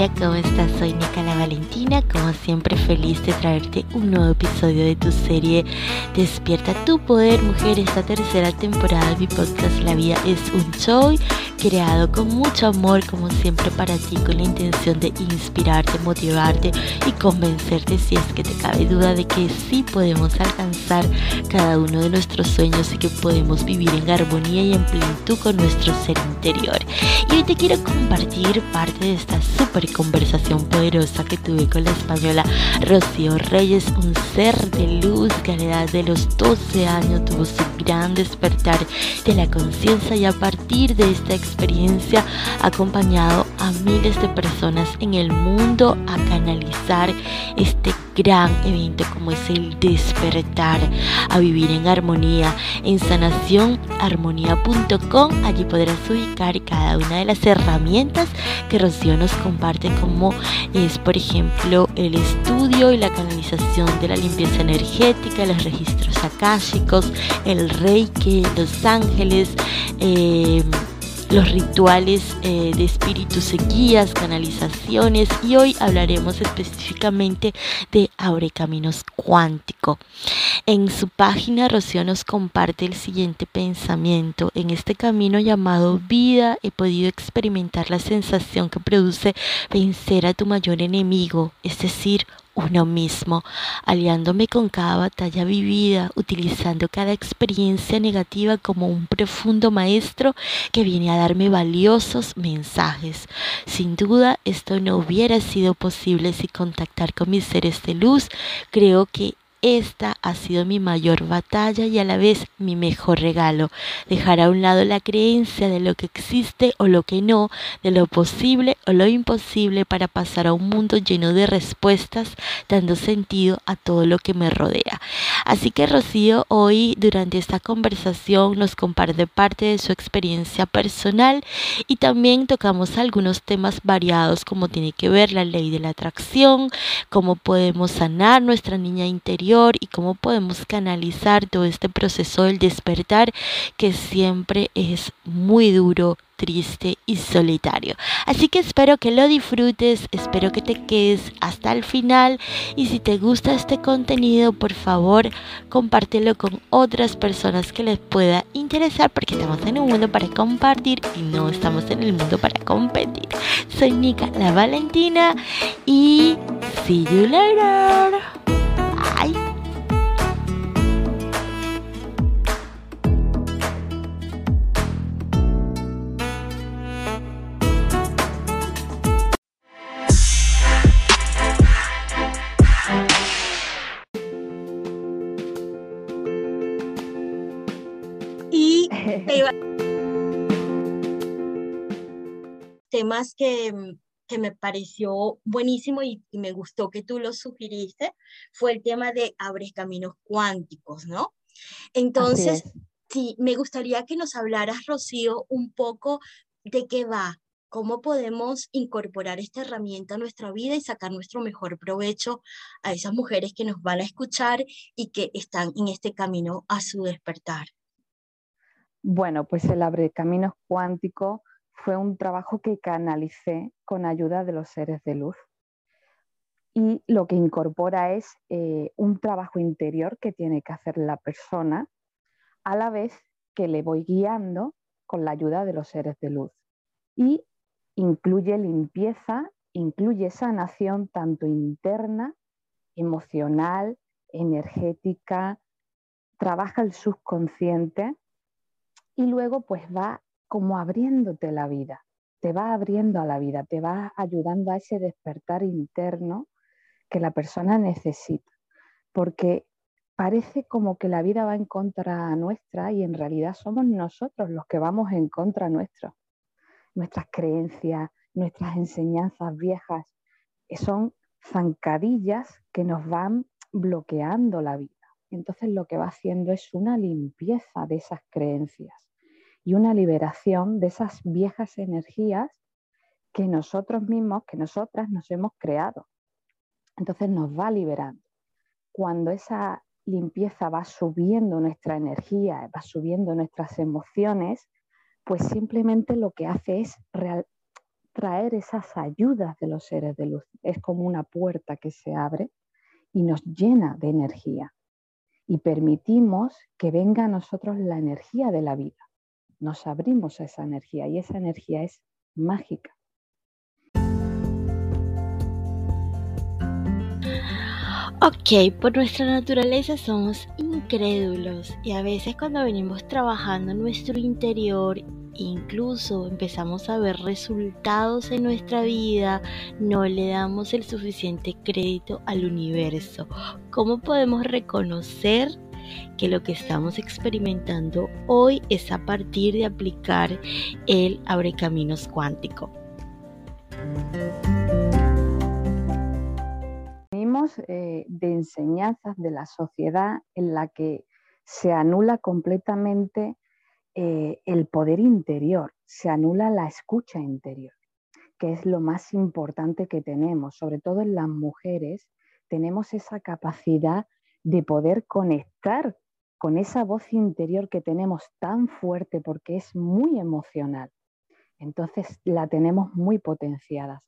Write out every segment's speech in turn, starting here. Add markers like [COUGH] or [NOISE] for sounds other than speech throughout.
Hola, ¿cómo estás? Soy Nicola Valentina, como siempre feliz de traerte un nuevo episodio de tu serie Despierta tu poder, mujer, esta tercera temporada de mi podcast La vida es un show creado con mucho amor, como siempre para ti, con la intención de inspirarte, motivarte y convencerte si es que te cabe duda de que sí podemos alcanzar cada uno de nuestros sueños y que podemos vivir en armonía y en plenitud con nuestro ser interior. Y hoy te quiero compartir parte de esta super conversación poderosa que tuve con la española Rocío Reyes, un ser de luz que a la edad de los 12 años tuvo su gran despertar de la conciencia y a partir de esta experiencia acompañado miles de personas en el mundo a canalizar este gran evento como es el despertar, a vivir en armonía. En sanacionarmonía.com allí podrás ubicar cada una de las herramientas que Rocío nos comparte como es por ejemplo el estudio y la canalización de la limpieza energética, los registros akáshicos, el reiki, los ángeles. Eh, los rituales eh, de espíritus guías, canalizaciones y hoy hablaremos específicamente de Abre Caminos Cuántico. En su página Rocío nos comparte el siguiente pensamiento. En este camino llamado vida he podido experimentar la sensación que produce vencer a tu mayor enemigo, es decir, uno mismo, aliándome con cada batalla vivida, utilizando cada experiencia negativa como un profundo maestro que viene a darme valiosos mensajes. Sin duda, esto no hubiera sido posible si contactar con mis seres de luz. Creo que esta ha sido mi mayor batalla y a la vez mi mejor regalo. Dejar a un lado la creencia de lo que existe o lo que no, de lo posible o lo imposible para pasar a un mundo lleno de respuestas, dando sentido a todo lo que me rodea. Así que Rocío hoy durante esta conversación nos comparte parte de su experiencia personal y también tocamos algunos temas variados como tiene que ver la ley de la atracción, cómo podemos sanar nuestra niña interior, y cómo podemos canalizar todo este proceso del despertar que siempre es muy duro, triste y solitario. Así que espero que lo disfrutes, espero que te quedes hasta el final y si te gusta este contenido, por favor, compártelo con otras personas que les pueda interesar porque estamos en un mundo para compartir y no estamos en el mundo para competir. Soy Nika la Valentina y see you later. Y temas que, que me pareció buenísimo y, me gustó que tú lo sugiriste fue el tema de abres caminos cuánticos, ¿no? Entonces, sí, me gustaría que nos hablaras, Rocío, un poco de qué va, cómo podemos incorporar esta herramienta a nuestra vida y sacar nuestro mejor provecho a esas mujeres que nos van a escuchar y que están en este camino a su despertar. Bueno, pues el Abre Caminos Cuántico fue un trabajo que canalicé con ayuda de los seres de luz. Y lo que incorpora es eh, un trabajo interior que tiene que hacer la persona a la vez que le voy guiando con la ayuda de los seres de luz. Y incluye limpieza, incluye sanación tanto interna, emocional, energética, trabaja el subconsciente y luego pues va como abriéndote la vida, te va abriendo a la vida, te va ayudando a ese despertar interno que la persona necesita, porque parece como que la vida va en contra nuestra y en realidad somos nosotros los que vamos en contra nuestra. Nuestras creencias, nuestras enseñanzas viejas, son zancadillas que nos van bloqueando la vida. Entonces lo que va haciendo es una limpieza de esas creencias y una liberación de esas viejas energías que nosotros mismos, que nosotras nos hemos creado. Entonces nos va liberando. Cuando esa limpieza va subiendo nuestra energía, va subiendo nuestras emociones, pues simplemente lo que hace es traer esas ayudas de los seres de luz. Es como una puerta que se abre y nos llena de energía. Y permitimos que venga a nosotros la energía de la vida. Nos abrimos a esa energía y esa energía es mágica. Ok, por nuestra naturaleza somos incrédulos y a veces cuando venimos trabajando en nuestro interior, incluso empezamos a ver resultados en nuestra vida, no le damos el suficiente crédito al universo. ¿Cómo podemos reconocer que lo que estamos experimentando hoy es a partir de aplicar el abre caminos cuántico? Eh, de enseñanzas de la sociedad en la que se anula completamente eh, el poder interior, se anula la escucha interior, que es lo más importante que tenemos, sobre todo en las mujeres, tenemos esa capacidad de poder conectar con esa voz interior que tenemos tan fuerte porque es muy emocional. Entonces la tenemos muy potenciada.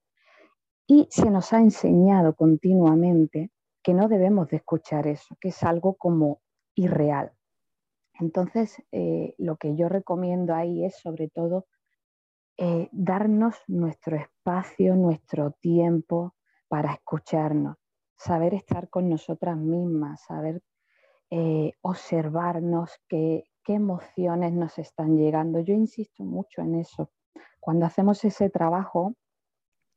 Y se nos ha enseñado continuamente que no debemos de escuchar eso, que es algo como irreal. Entonces, eh, lo que yo recomiendo ahí es sobre todo eh, darnos nuestro espacio, nuestro tiempo para escucharnos, saber estar con nosotras mismas, saber eh, observarnos qué emociones nos están llegando. Yo insisto mucho en eso. Cuando hacemos ese trabajo,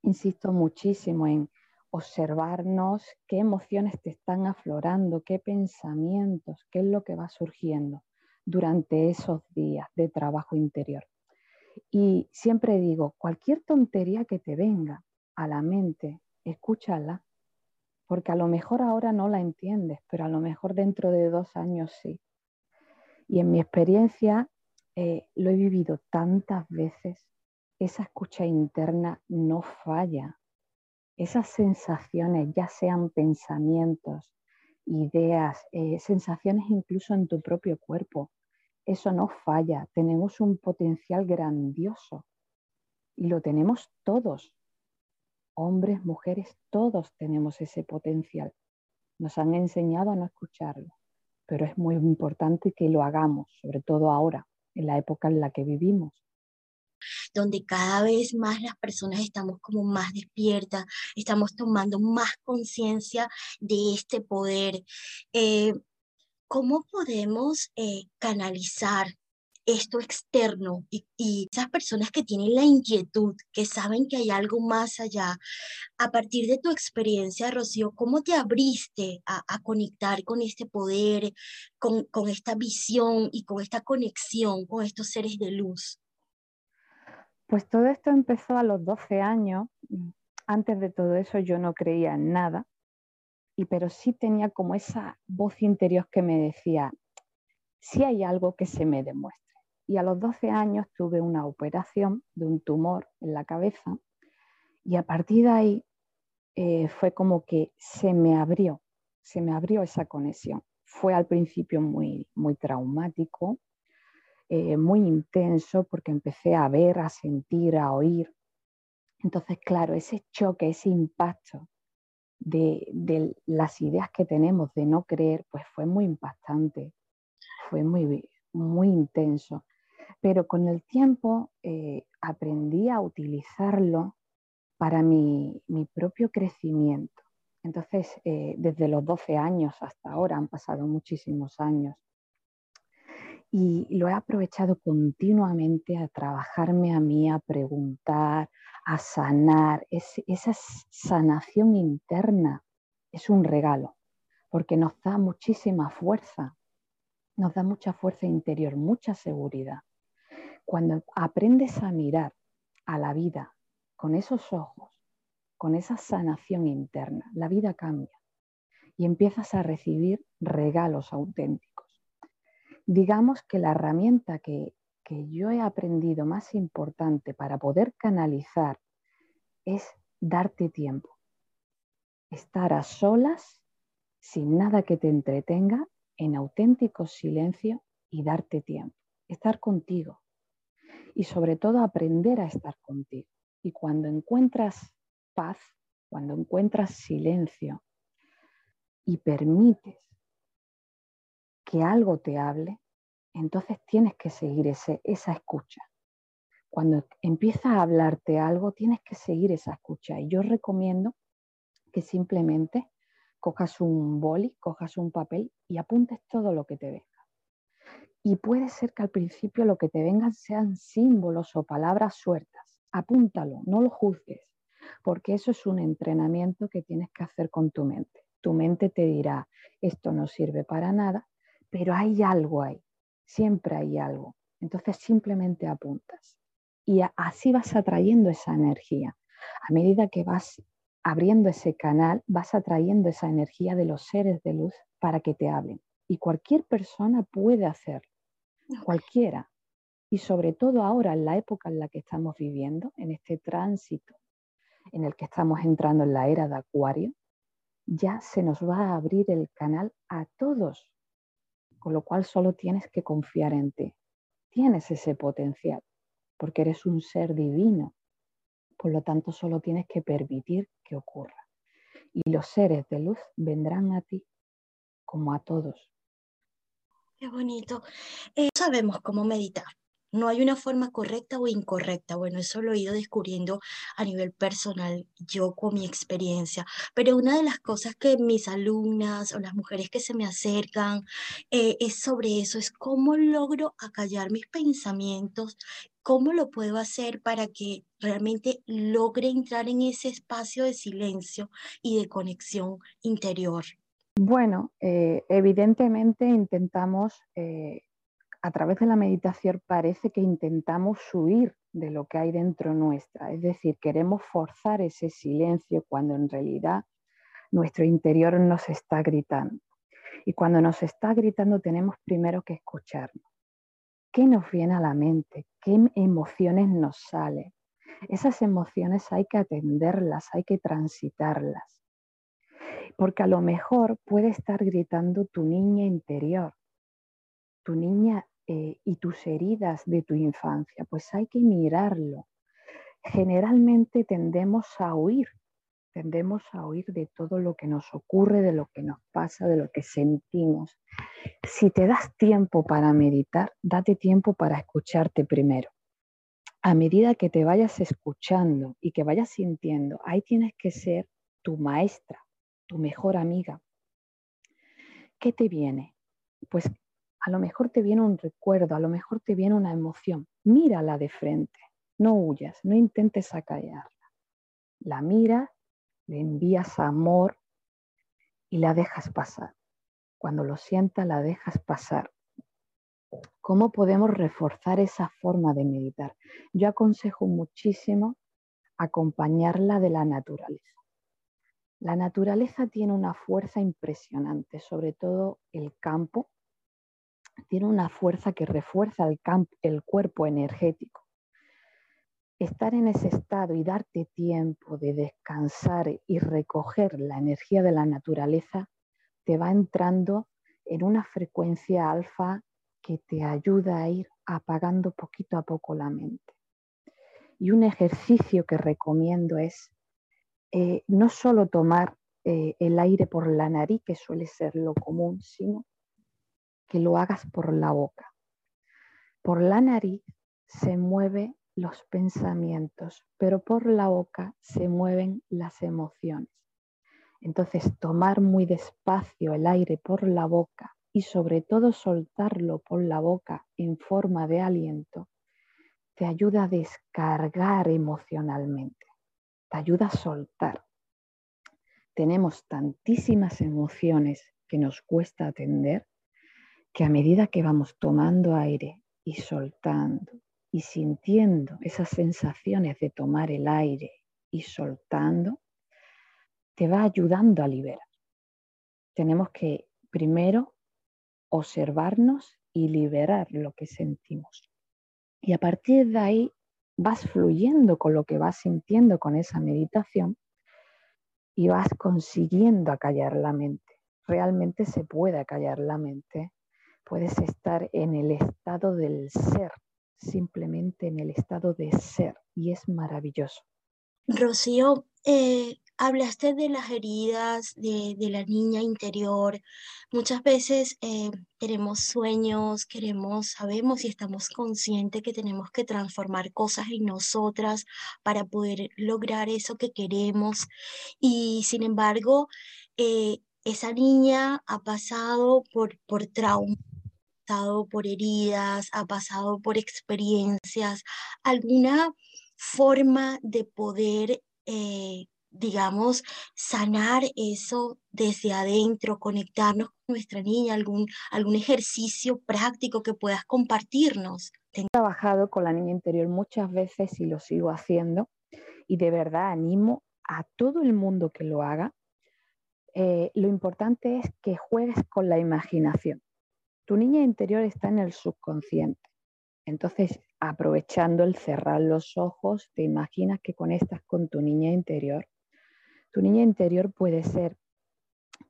insisto muchísimo en observarnos qué emociones te están aflorando, qué pensamientos, qué es lo que va surgiendo durante esos días de trabajo interior. Y siempre digo, cualquier tontería que te venga a la mente, escúchala, porque a lo mejor ahora no la entiendes, pero a lo mejor dentro de dos años sí. Y en mi experiencia eh, lo he vivido tantas veces esa escucha interna no falla. Esas sensaciones, ya sean pensamientos, ideas, eh, sensaciones incluso en tu propio cuerpo, eso no falla. Tenemos un potencial grandioso y lo tenemos todos. Hombres, mujeres, todos tenemos ese potencial. Nos han enseñado a no escucharlo, pero es muy importante que lo hagamos, sobre todo ahora, en la época en la que vivimos donde cada vez más las personas estamos como más despiertas, estamos tomando más conciencia de este poder. Eh, ¿Cómo podemos eh, canalizar esto externo y, esas personas que tienen la inquietud, que saben que hay algo más allá, a partir de tu experiencia, Rocío, ¿cómo te abriste a, conectar con este poder, con, con, esta visión y con esta conexión con estos seres de luz? Pues todo esto empezó a los 12 años. Antes de todo eso yo no creía en nada, y, pero sí tenía como esa voz interior que me decía, si hay algo que se me demuestre. Y a los 12 años tuve una operación de un tumor en la cabeza y a partir de ahí eh, fue como que se me abrió, se me abrió esa conexión. Fue al principio muy, muy traumático, eh, muy intenso porque empecé a ver, a sentir, a oír. Entonces, claro, ese choque, ese impacto de, las ideas que tenemos de no creer, pues fue muy impactante, fue muy, muy intenso. Pero con el tiempo eh, aprendí a utilizarlo para mi, propio crecimiento. Entonces, eh, desde los 12 años hasta ahora, han pasado muchísimos años, y lo he aprovechado continuamente a trabajarme a mí, a preguntar, a sanar. esa sanación interna es un regalo porque nos da muchísima fuerza, nos da mucha fuerza interior, mucha seguridad. Cuando aprendes a mirar a la vida con esos ojos, con esa sanación interna, la vida cambia. y empiezas a recibir regalos auténticos. Digamos que la herramienta que, que yo he aprendido más importante para poder canalizar es darte tiempo. Estar a solas, sin nada que te entretenga, en auténtico silencio y darte tiempo. Estar contigo. Y sobre todo aprender a estar contigo. Y cuando encuentras paz, cuando encuentras silencio y permites que algo te hable, entonces tienes que seguir ese, esa escucha. Cuando empieza a hablarte algo, tienes que seguir esa escucha. Y yo recomiendo que simplemente cojas un boli, cojas un papel y apuntes todo lo que te venga. Y puede ser que al principio lo que te vengan sean símbolos o palabras sueltas. Apúntalo, no lo juzgues, porque eso es un entrenamiento que tienes que hacer con tu mente. Tu mente te dirá, esto no sirve para nada, pero hay algo ahí siempre hay algo. Entonces simplemente apuntas y así vas atrayendo esa energía. A medida que vas abriendo ese canal, vas atrayendo esa energía de los seres de luz para que te hablen. Y cualquier persona puede hacerlo, [LAUGHS] cualquiera. Y sobre todo ahora, en la época en la que estamos viviendo, en este tránsito en el que estamos entrando en la era de Acuario, ya se nos va a abrir el canal a todos con lo cual solo tienes que confiar en ti. Tienes ese potencial, porque eres un ser divino. Por lo tanto, solo tienes que permitir que ocurra. Y los seres de luz vendrán a ti como a todos. Qué bonito. Eh, sabemos cómo meditar. No hay una forma correcta o incorrecta. Bueno, eso lo he ido descubriendo a nivel personal, yo con mi experiencia. Pero una de las cosas que mis alumnas o las mujeres que se me acercan eh, es sobre eso, es cómo logro acallar mis pensamientos, cómo lo puedo hacer para que realmente logre entrar en ese espacio de silencio y de conexión interior. Bueno, eh, evidentemente intentamos eh, a través de la meditación parece que intentamos huir de lo que hay dentro nuestra, es decir, queremos forzar ese silencio cuando en realidad nuestro interior nos está gritando. Y cuando nos está gritando tenemos primero que escucharnos. ¿Qué nos viene a la mente? ¿Qué emociones nos salen? Esas emociones hay que atenderlas, hay que transitarlas. Porque a lo mejor puede estar gritando tu niña interior, tu niña eh, y tus heridas de tu infancia, pues hay que mirarlo. Generalmente tendemos a huir, tendemos a huir de todo lo que nos ocurre, de lo que nos pasa, de lo que sentimos. Si te das tiempo para meditar, date tiempo para escucharte primero. A medida que te vayas escuchando y que vayas sintiendo, ahí tienes que ser tu maestra, tu mejor amiga. ¿Qué te viene? Pues a lo mejor te viene un recuerdo, a lo mejor te viene una emoción. Mírala de frente, no huyas, no intentes acallarla. La mira, le envías amor y la dejas pasar. Cuando lo sientas, la dejas pasar. ¿Cómo podemos reforzar esa forma de meditar? Yo aconsejo muchísimo acompañarla de la naturaleza. La naturaleza tiene una fuerza impresionante, sobre todo el campo, tiene una fuerza que refuerza el, el cuerpo energético. Estar en ese estado y darte tiempo de descansar y recoger la energía de la naturaleza te va entrando en una frecuencia alfa que te ayuda a ir apagando poquito a poco la mente. Y un ejercicio que recomiendo es eh, no solo tomar eh, el aire por la nariz, que suele ser lo común, sino que lo hagas por la boca. Por la nariz se mueven los pensamientos, pero por la boca se mueven las emociones. Entonces, tomar muy despacio el aire por la boca y sobre todo soltarlo por la boca en forma de aliento, te ayuda a descargar emocionalmente, te ayuda a soltar. Tenemos tantísimas emociones que nos cuesta atender que a medida que vamos tomando aire y soltando y sintiendo esas sensaciones de tomar el aire y soltando, te va ayudando a liberar. tenemos que primero observarnos y liberar lo que sentimos. Y a partir de ahí vas fluyendo con lo que vas sintiendo con esa meditación y vas consiguiendo acallar la mente. Realmente se puede acallar la mente. Puedes estar en el estado del ser, simplemente en el estado de ser, y es maravilloso. Rocío, eh, Hablaste de las heridas de, la niña interior. Muchas veces eh, tenemos sueños, queremos, sabemos y estamos conscientes que tenemos que transformar cosas en nosotras para poder lograr eso que queremos. Y sin embargo, eh, esa niña ha pasado por, por trauma ha pasado por heridas, ha pasado por experiencias, alguna forma de poder eh, digamos, sanar eso desde adentro, conectarnos con nuestra niña, algún, algún ejercicio práctico que puedas compartirnos. He trabajado con la niña interior muchas veces y lo sigo haciendo y de verdad animo a todo el mundo que lo haga. Eh, lo importante es que juegues con la imaginación. Tu niña interior está en el subconsciente. Entonces, aprovechando el cerrar los ojos, te imaginas que conectas con tu niña interior tu niña interior puede ser,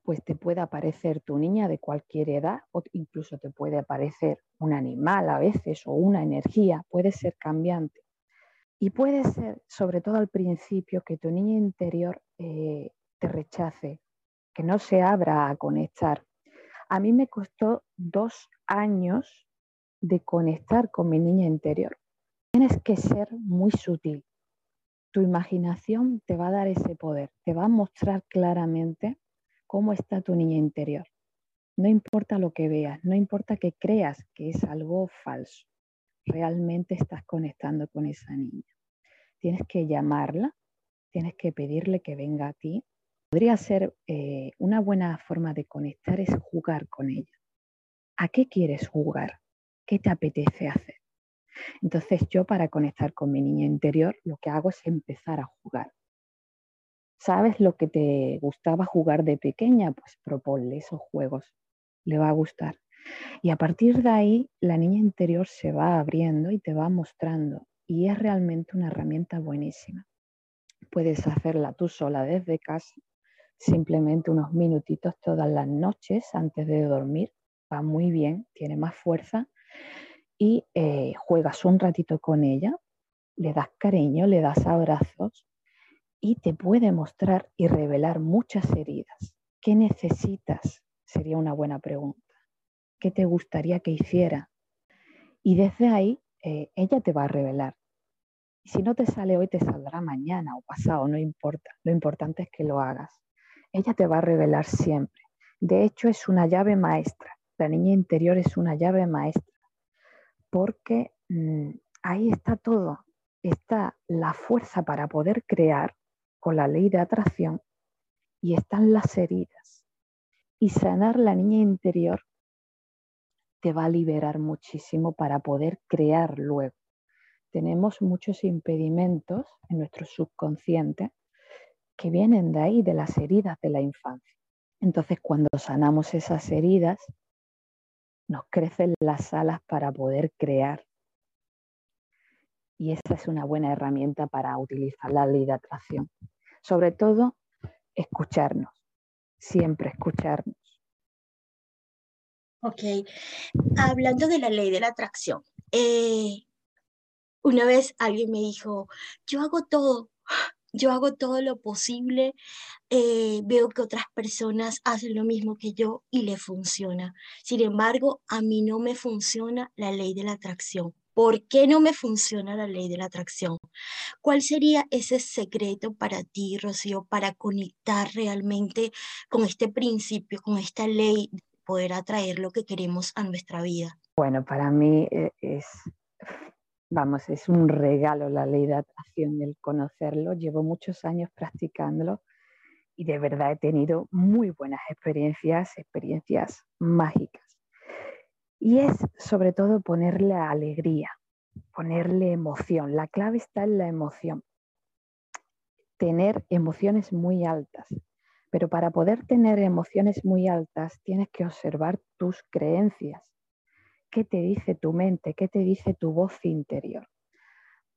pues te puede aparecer tu niña de cualquier edad o incluso te puede aparecer un animal a veces o una energía, puede ser cambiante. Y puede ser, sobre todo al principio, que tu niña interior eh, te rechace, que no se abra a conectar. A mí me costó dos años de conectar con mi niña interior. Tienes que ser muy sutil, tu imaginación te va a dar ese poder, te va a mostrar claramente cómo está tu niña interior. No importa lo que veas, no importa que creas que es algo falso, realmente estás conectando con esa niña. Tienes que llamarla, tienes que pedirle que venga a ti. Podría ser eh, una buena forma de conectar es jugar con ella. ¿A qué quieres jugar? ¿Qué te apetece hacer? Entonces yo para conectar con mi niña interior lo que hago es empezar a jugar. ¿Sabes lo que te gustaba jugar de pequeña? Pues proponle esos juegos, le va a gustar. Y a partir de ahí la niña interior se va abriendo y te va mostrando y es realmente una herramienta buenísima. Puedes hacerla tú sola desde casa, simplemente unos minutitos todas las noches antes de dormir. Va muy bien, tiene más fuerza y eh, juegas un ratito con ella, le das cariño, le das abrazos y te puede mostrar y revelar muchas heridas. ¿Qué necesitas? Sería una buena pregunta. ¿Qué te gustaría que hiciera? Y desde ahí eh, ella te va a revelar. Si no te sale hoy, te saldrá mañana o pasado, no importa. Lo importante es que lo hagas. Ella te va a revelar siempre. De hecho, es una llave maestra. La niña interior es una llave maestra porque mm, ahí está todo. Está la fuerza para poder crear con la ley de atracción y están las heridas. Y sanar la niña interior te va a liberar muchísimo para poder crear luego. Tenemos muchos impedimentos en nuestro subconsciente que vienen de ahí, de las heridas de la infancia. Entonces, cuando sanamos esas heridas, nos crecen las alas para poder crear. Y esa es una buena herramienta para utilizar la ley de atracción. Sobre todo, escucharnos, siempre escucharnos. Ok, hablando de la ley de la atracción, eh, una vez alguien me dijo, yo hago todo, yo hago todo lo posible, eh, veo que otras personas hacen lo mismo que yo y le funciona. Sin embargo, a mí no me funciona la ley de la atracción. ¿Por qué no me funciona la ley de la atracción? ¿Cuál sería ese secreto para ti, Rocío, para conectar realmente con este principio, con esta ley de poder atraer lo que queremos a nuestra vida? Bueno, para mí eh, es vamos, es un regalo la ley de atracción el conocerlo. Llevo muchos años practicándolo y de verdad he tenido muy buenas experiencias, experiencias mágicas. Y es sobre todo ponerle alegría, ponerle emoción. La clave está en la emoción. Tener emociones muy altas. Pero para poder tener emociones muy altas tienes que observar tus creencias. ¿Qué te dice tu mente? ¿Qué te dice tu voz interior?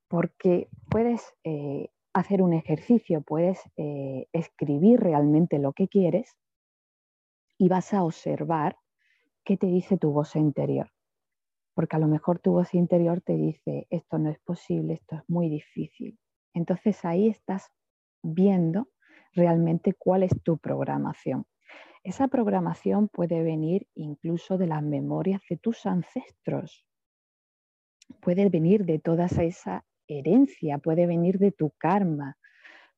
Porque puedes eh, hacer un ejercicio, puedes eh, escribir realmente lo que quieres y vas a observar qué te dice tu voz interior. Porque a lo mejor tu voz interior te dice, esto no es posible, esto es muy difícil. Entonces ahí estás viendo realmente cuál es tu programación. Esa programación puede venir incluso de las memorias de tus ancestros, puede venir de toda esa herencia, puede venir de tu karma,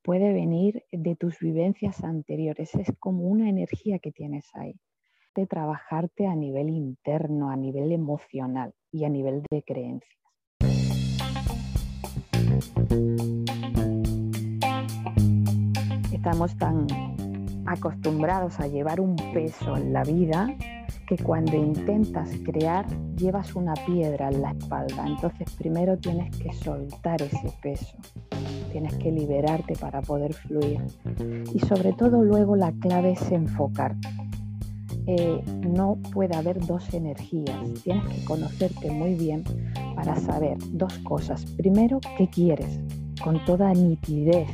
puede venir de tus vivencias anteriores. Es como una energía que tienes ahí. De trabajarte a nivel interno, a nivel emocional y a nivel de creencias. Estamos tan acostumbrados a llevar un peso en la vida que cuando intentas crear llevas una piedra en la espalda. Entonces primero tienes que soltar ese peso, tienes que liberarte para poder fluir. Y sobre todo luego la clave es enfocarte. Eh, no puede haber dos energías, tienes que conocerte muy bien para saber dos cosas. Primero, ¿qué quieres? Con toda nitidez,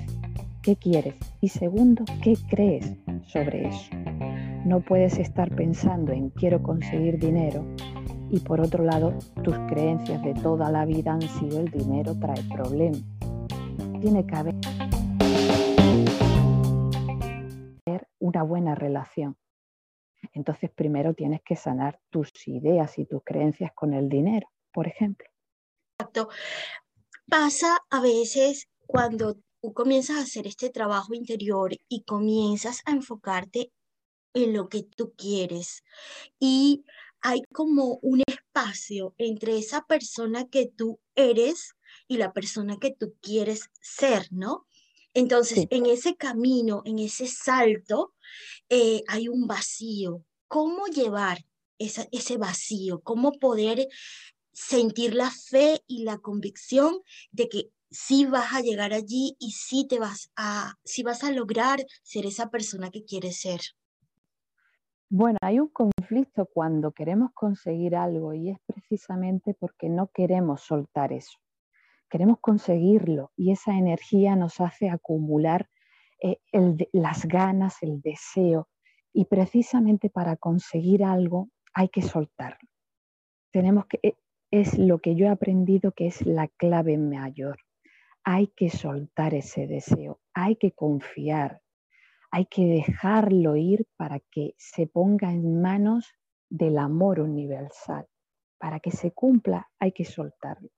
¿qué quieres? Y segundo, ¿qué crees sobre eso? No puedes estar pensando en quiero conseguir dinero y por otro lado tus creencias de toda la vida han sido el dinero trae problemas. Tiene que haber una buena relación. Entonces primero tienes que sanar tus ideas y tus creencias con el dinero, por ejemplo. Exacto. Pasa a veces cuando tú comienzas a hacer este trabajo interior y comienzas a enfocarte en lo que tú quieres. Y hay como un espacio entre esa persona que tú eres y la persona que tú quieres ser, ¿no? Entonces, en ese camino, en ese salto, eh, hay un vacío. ¿Cómo llevar ese vacío? ¿Cómo poder sentir la fe y la convicción de que sí vas a llegar allí y sí te vas a, vas a lograr ser esa persona que quieres ser? Bueno, hay un conflicto cuando queremos conseguir algo y es precisamente porque no queremos soltar eso. Queremos conseguirlo y esa energía nos hace acumular eh, las ganas, el deseo y precisamente para conseguir algo hay que soltarlo. Tenemos que, eh, es lo que yo he aprendido que es la clave mayor. Hay que soltar ese deseo, hay que confiar, hay que dejarlo ir para que se ponga en manos del amor universal. Para que se cumpla hay que soltarlo.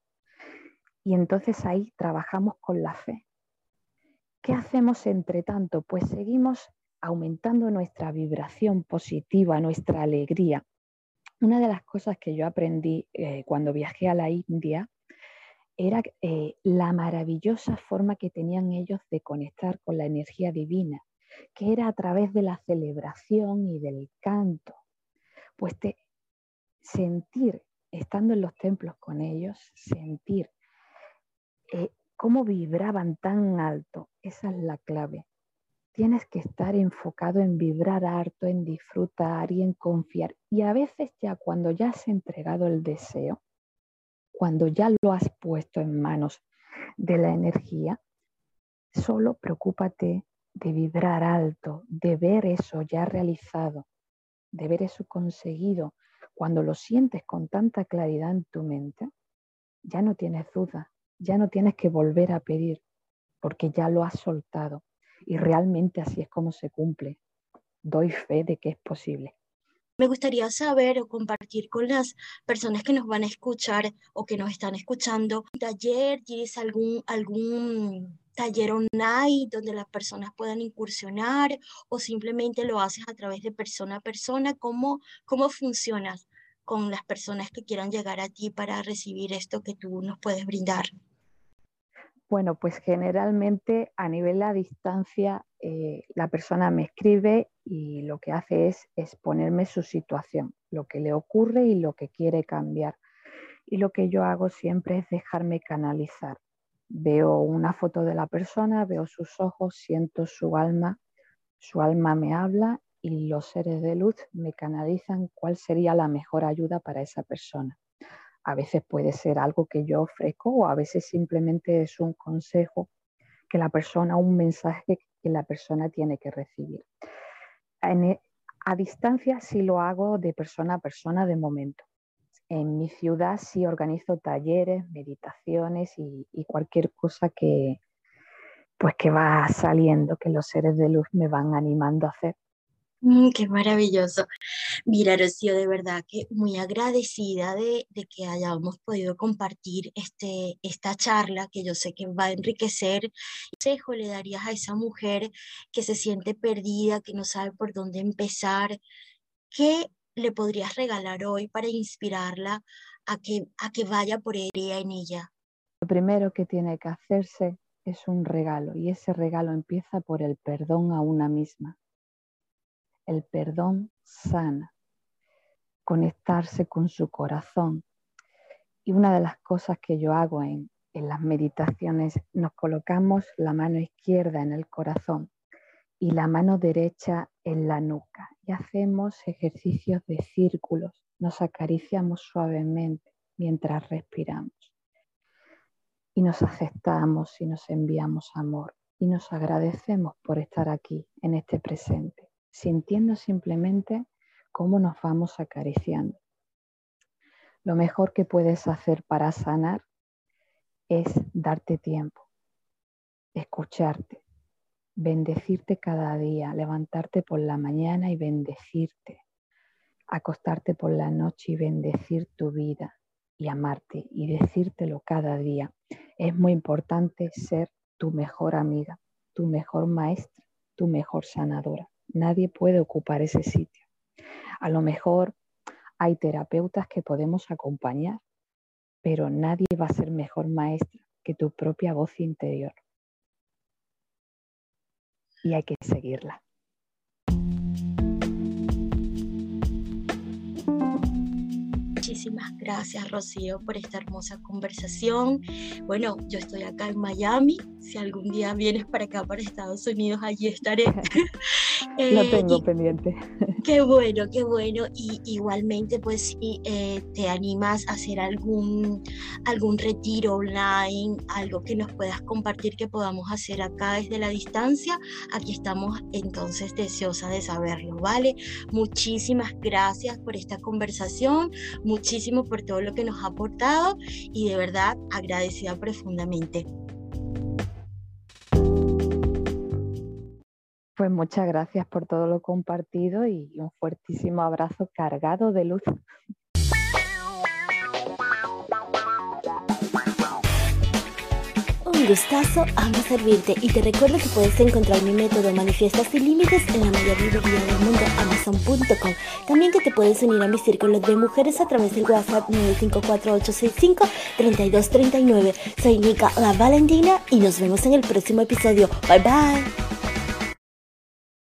Y entonces ahí trabajamos con la fe. ¿Qué hacemos entre tanto? Pues seguimos aumentando nuestra vibración positiva, nuestra alegría. Una de las cosas que yo aprendí eh, cuando viajé a la India era eh, la maravillosa forma que tenían ellos de conectar con la energía divina que era a través de la celebración y del canto. Pues sentir, estando en los templos con ellos, sentir eh, cómo vibraban tan alto, esa es la clave. Tienes que estar enfocado en vibrar harto, en disfrutar y en confiar. Y a veces ya cuando ya has entregado el deseo, cuando ya lo has puesto en manos de la energía, solo preocúpate de vibrar alto, de ver eso ya realizado, de ver eso conseguido, cuando lo sientes con tanta claridad en tu mente, ya no tienes duda, ya no tienes que volver a pedir, porque ya lo has soltado. Y realmente así es como se cumple. Doy fe de que es posible. Me gustaría saber o compartir con las personas que nos van a escuchar o que nos están escuchando. ¿Taller? ¿Tienes algún, algún taller online donde las personas puedan incursionar o simplemente lo haces a través de persona a persona? ¿Cómo, cómo funcionas con las personas que quieran llegar a ti para recibir esto que tú nos puedes brindar? Bueno, pues generalmente a nivel a distancia eh, la persona me escribe y lo que hace es exponerme su situación, lo que le ocurre y lo que quiere cambiar. Y lo que yo hago siempre es dejarme canalizar veo una foto de la persona, veo sus ojos, siento su alma, Su alma me habla y los seres de luz me canalizan cuál sería la mejor ayuda para esa persona. A veces puede ser algo que yo ofrezco o a veces simplemente es un consejo que la persona, un mensaje que la persona tiene que recibir. E, a distancia sí lo hago de persona a persona de momento. En mi ciudad sí organizo talleres, meditaciones y, y cualquier cosa que, pues que va saliendo, que los seres de luz me van animando a hacer. Mm, qué maravilloso. Mira, Rocío, de verdad que muy agradecida de, que hayamos podido compartir este, esta charla que yo sé que va a enriquecer. ¿Qué consejo le darías a esa mujer que se siente perdida, que no sabe por dónde empezar? ¿Qué le podrías regalar hoy para inspirarla a que, a que vaya por ella en ella? Lo primero que tiene que hacerse es un regalo y ese regalo empieza por el perdón a una misma el perdón sana, conectarse con su corazón. Y una de las cosas que yo hago en, las meditaciones, nos colocamos la mano izquierda en el corazón y la mano derecha en la nuca y hacemos ejercicios de círculos, nos acariciamos suavemente mientras respiramos y nos aceptamos y nos enviamos amor. Y nos agradecemos por estar aquí en este presente sintiendo simplemente cómo nos vamos acariciando. Lo mejor que puedes hacer para sanar es darte tiempo, escucharte, bendecirte cada día, levantarte por la mañana y bendecirte, acostarte por la noche y bendecir tu vida y amarte y decírtelo cada día. Es muy importante ser tu mejor amiga, tu mejor maestra, tu mejor sanadora. Nadie puede ocupar ese sitio. A lo mejor hay terapeutas que podemos acompañar, pero nadie va a ser mejor maestra que tu propia voz interior. Y hay que seguirla. Muchísimas gracias, Rocío, por esta hermosa conversación. Bueno, yo estoy acá en Miami. Si algún día vienes para acá, para Estados Unidos, allí estaré. [LAUGHS] [LAUGHS] Lo eh, tengo pendiente. [LAUGHS] Qué bueno, qué bueno. Y igualmente, pues, si eh, te animas a hacer algún, algún retiro online, algo que nos puedas compartir que podamos hacer acá desde la distancia, aquí estamos entonces deseosas de saberlo, ¿vale? Muchísimas gracias por esta conversación, muchísimo por todo lo que nos ha aportado y de verdad agradecida profundamente. Pues muchas gracias por todo lo compartido y un fuertísimo abrazo cargado de luz. Un gustazo, amo servirte y te recuerdo que puedes encontrar mi método Manifiesta sin límites en la mayor librería del mundo, amazon.com. También que te puedes unir a mi círculo de mujeres a través del WhatsApp 954-865-3239. Soy Nika La Valentina y nos vemos en el próximo episodio. Bye bye.